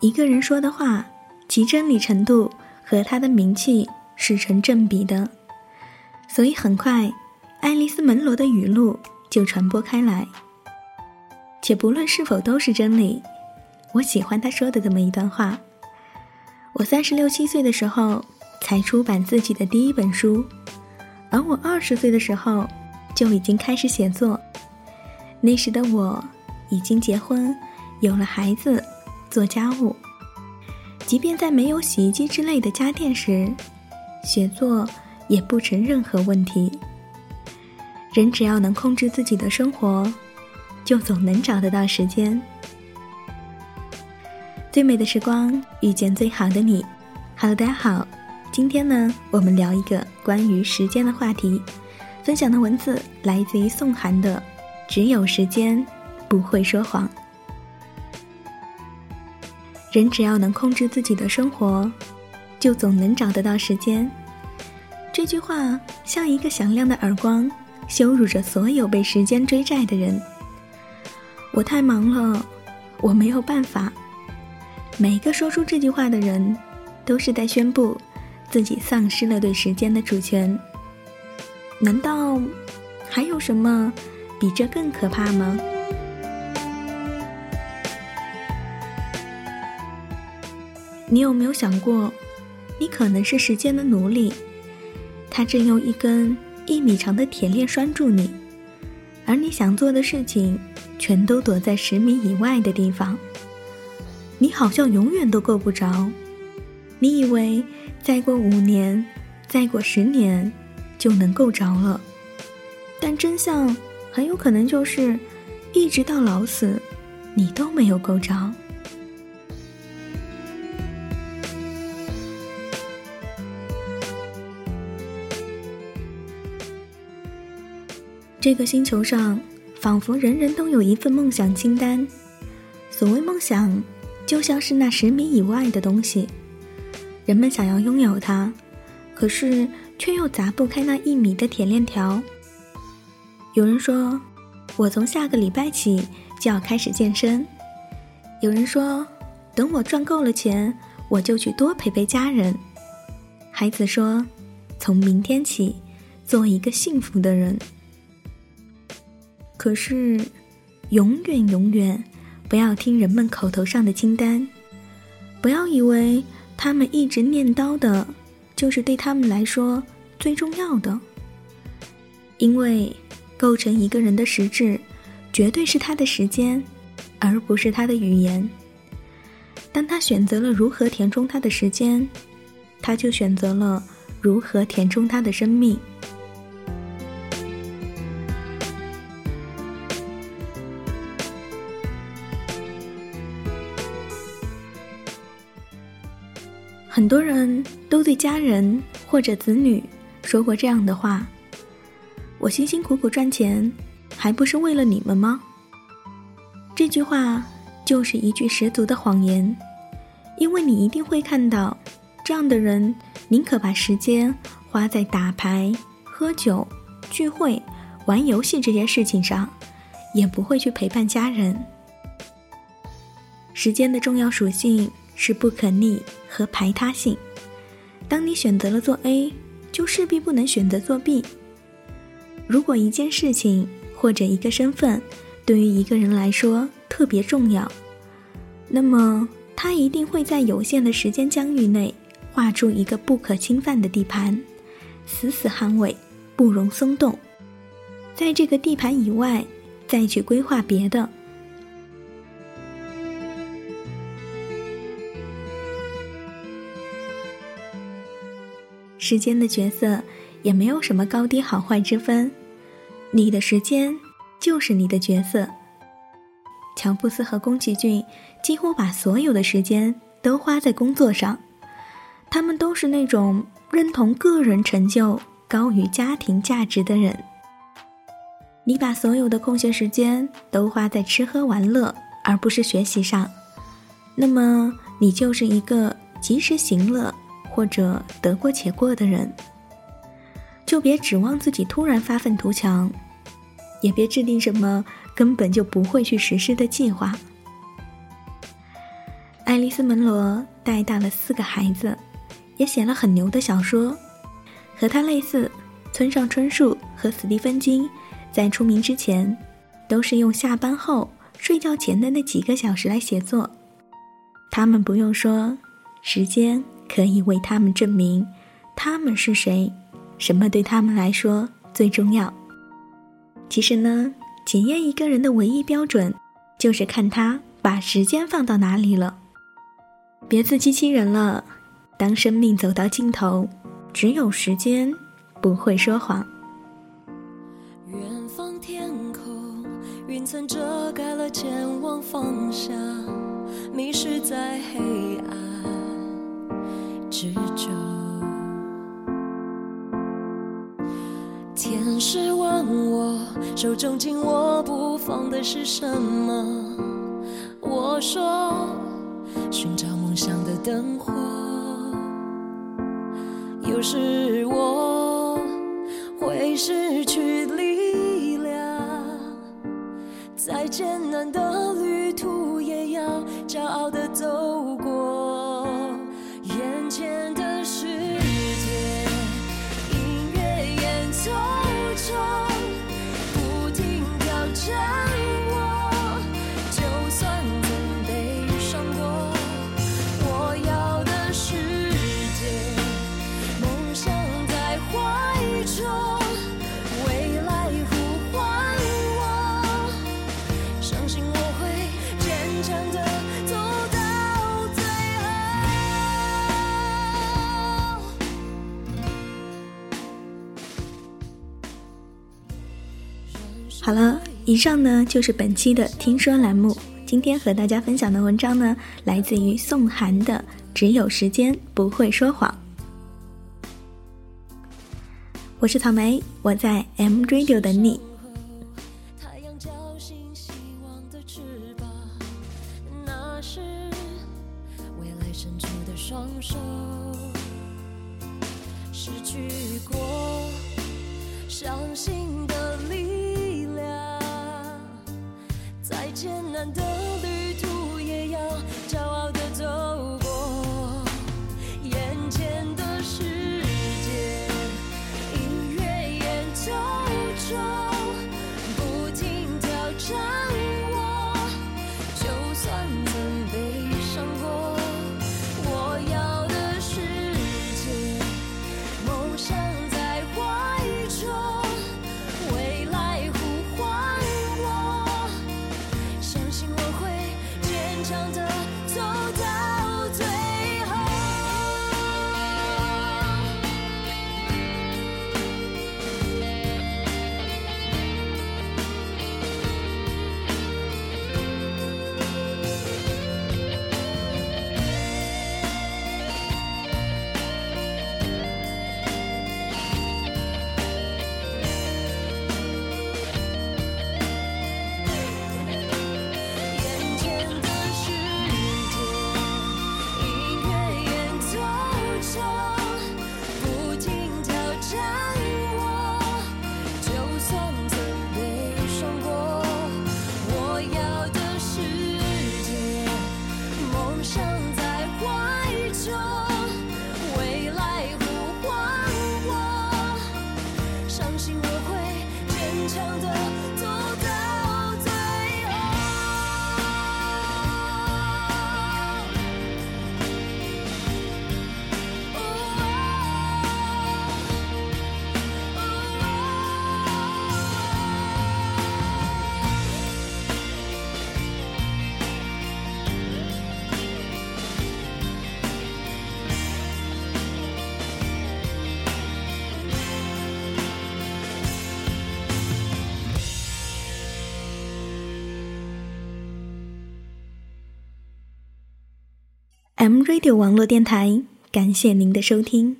一个人说的话，其真理程度和他的名气是成正比的，所以很快，爱丽丝·门罗的语录就传播开来。且不论是否都是真理，我喜欢他说的这么一段话：我三十六七岁的时候才出版自己的第一本书，而我二十岁的时候就已经开始写作。那时的我已经结婚，有了孩子。做家务，即便在没有洗衣机之类的家电时，写作也不成任何问题。人只要能控制自己的生活，就总能找得到时间。最美的时光遇见最好的你。Hello，大家好，今天呢，我们聊一个关于时间的话题。分享的文字来自于宋涵的《只有时间不会说谎》。人只要能控制自己的生活，就总能找得到时间。这句话像一个响亮的耳光，羞辱着所有被时间追债的人。我太忙了，我没有办法。每个说出这句话的人，都是在宣布自己丧失了对时间的主权。难道还有什么比这更可怕吗？你有没有想过，你可能是时间的奴隶，他正用一根一米长的铁链拴住你，而你想做的事情，全都躲在十米以外的地方。你好像永远都够不着，你以为再过五年，再过十年，就能够着了，但真相很有可能就是，一直到老死，你都没有够着。这个星球上，仿佛人人都有一份梦想清单。所谓梦想，就像是那十米以外的东西，人们想要拥有它，可是却又砸不开那一米的铁链条。有人说，我从下个礼拜起就要开始健身；有人说，等我赚够了钱，我就去多陪陪家人。孩子说，从明天起，做一个幸福的人。可是，永远永远，不要听人们口头上的清单，不要以为他们一直念叨的，就是对他们来说最重要的。因为，构成一个人的实质，绝对是他的时间，而不是他的语言。当他选择了如何填充他的时间，他就选择了如何填充他的生命。很多人都对家人或者子女说过这样的话：“我辛辛苦苦赚钱，还不是为了你们吗？”这句话就是一句十足的谎言，因为你一定会看到，这样的人宁可把时间花在打牌、喝酒、聚会、玩游戏这件事情上，也不会去陪伴家人。时间的重要属性。是不可逆和排他性。当你选择了做 A，就势必不能选择做 B。如果一件事情或者一个身份对于一个人来说特别重要，那么他一定会在有限的时间疆域内画出一个不可侵犯的地盘，死死捍卫，不容松动。在这个地盘以外，再去规划别的。时间的角色也没有什么高低好坏之分，你的时间就是你的角色。乔布斯和宫崎骏几乎把所有的时间都花在工作上，他们都是那种认同个人成就高于家庭价值的人。你把所有的空闲时间都花在吃喝玩乐而不是学习上，那么你就是一个及时行乐。或者得过且过的人，就别指望自己突然发愤图强，也别制定什么根本就不会去实施的计划。爱丽丝·门罗带大了四个孩子，也写了很牛的小说。和他类似，村上春树和斯蒂芬金在出名之前，都是用下班后睡觉前的那几个小时来写作。他们不用说，时间可以为他们证明他们是谁，什么对他们来说最重要。其实呢，检验一个人的唯一标准，就是看他把时间放到哪里了。别自欺欺人了。当生命走到尽头，只有时间不会说谎。远方天空，云层遮盖了前往方向，迷失在黑暗执着。天使问我，手中紧握不放的是什么？我说，寻找。梦想的灯火，有时我会失去 mentioned 好了，以上呢就是本期的听说栏目。今天和大家分享的文章呢，来自于宋涵的《只有时间不会说谎》。我是草莓，我在 M Radio 等你。失去过，相信的。M Radio 网络电台，感谢您的收听。